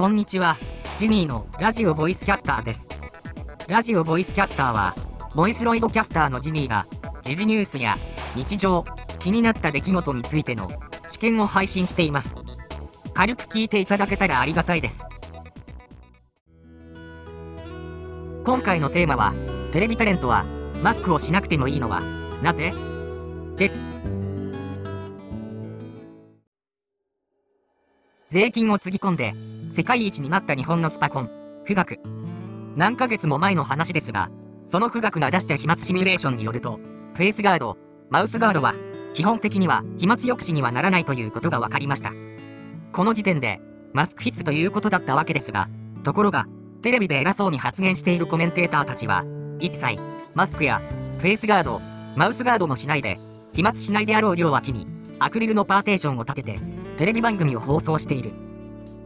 こんにちは。ジニーのラジオボイスキャスターです。ラジオボイスキャスターは、ボイスロイドキャスターのジニーが、時事ニュースや日常、気になった出来事についての試験を配信しています。軽く聞いていただけたらありがたいです。今回のテーマは、テレビタレントはマスクをしなくてもいいのはなぜ？です。税金をつぎ込んで世界一になった日本のスパコン、富岳。何ヶ月も前の話ですが、その富岳が出した飛沫シミュレーションによると、フェイスガード、マウスガードは、基本的には飛沫抑止にはならないということが分かりました。この時点で、マスク必須ということだったわけですが、ところが、テレビで偉そうに発言しているコメンテーターたちは、一切、マスクや、フェイスガード、マウスガードもしないで、飛沫しないであろう両脇に、アクリルのパーテーションを立てて、テレビ番組を放送している。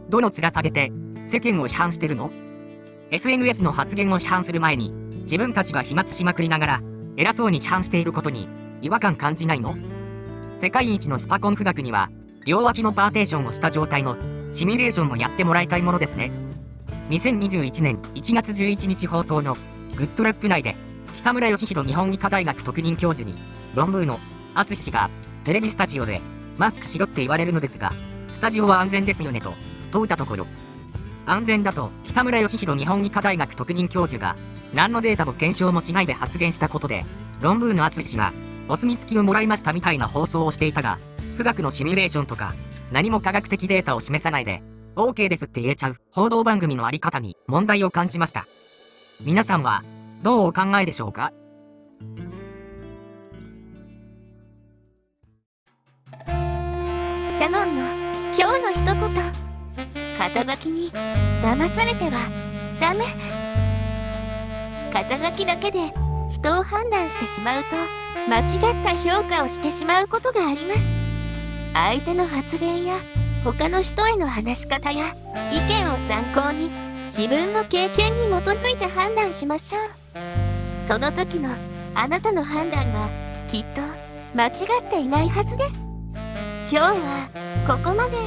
どの面下げて、世間を批判してるの ?SNS の発言を批判する前に、自分たちが飛沫しまくりながら、偉そうに批判していることに、違和感感じないの？世界一のスパコン富岳には、両脇のパーテーションをした状態のシミュレーションもやってもらいたいものですね。2021年1月11日放送のグッドラック内で、北村義弘日本医科大学特任教授に、論文の淳氏がテレビスタジオでマスクしろって言われるのですが、スタジオは安全ですよねと問うたところ、安全だと北村義弘日本医科大学特任教授が何のデータも検証もしないで発言したことで、論文の淳氏はお墨付きをもらいましたみたいな放送をしていたが、富岳のシミュレーションとか何も科学的データを示さないで、OK ですって言えちゃう報道番組のあり方に問題を感じました。皆さんはどうお考えでしょうか？ャノンの今日の一言。肩書きに騙されては。ダメ。肩書きだけで人を判断してしまうと間違った評価をしてしまうことがあります。相手の発言や他の人への話し方や意見を参考に自分の経験に基づいて判断しましょう。その時のあなたの判断がきっと間違っていないはずです。今日はここまで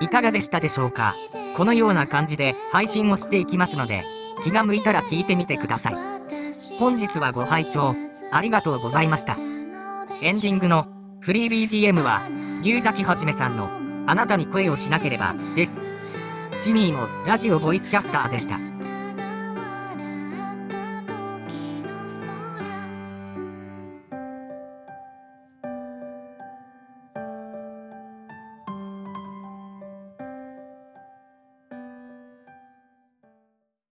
いかがでしたでしょうか？このような感じで配信をしていきますので、気が向いたら聞いてみてください。本日はご拝聴ありがとうございました。エンディングのフリー BGM は、龍崎はじめさんのあなたに声をしなければです。ジニーのラジオボイスキャスターでした。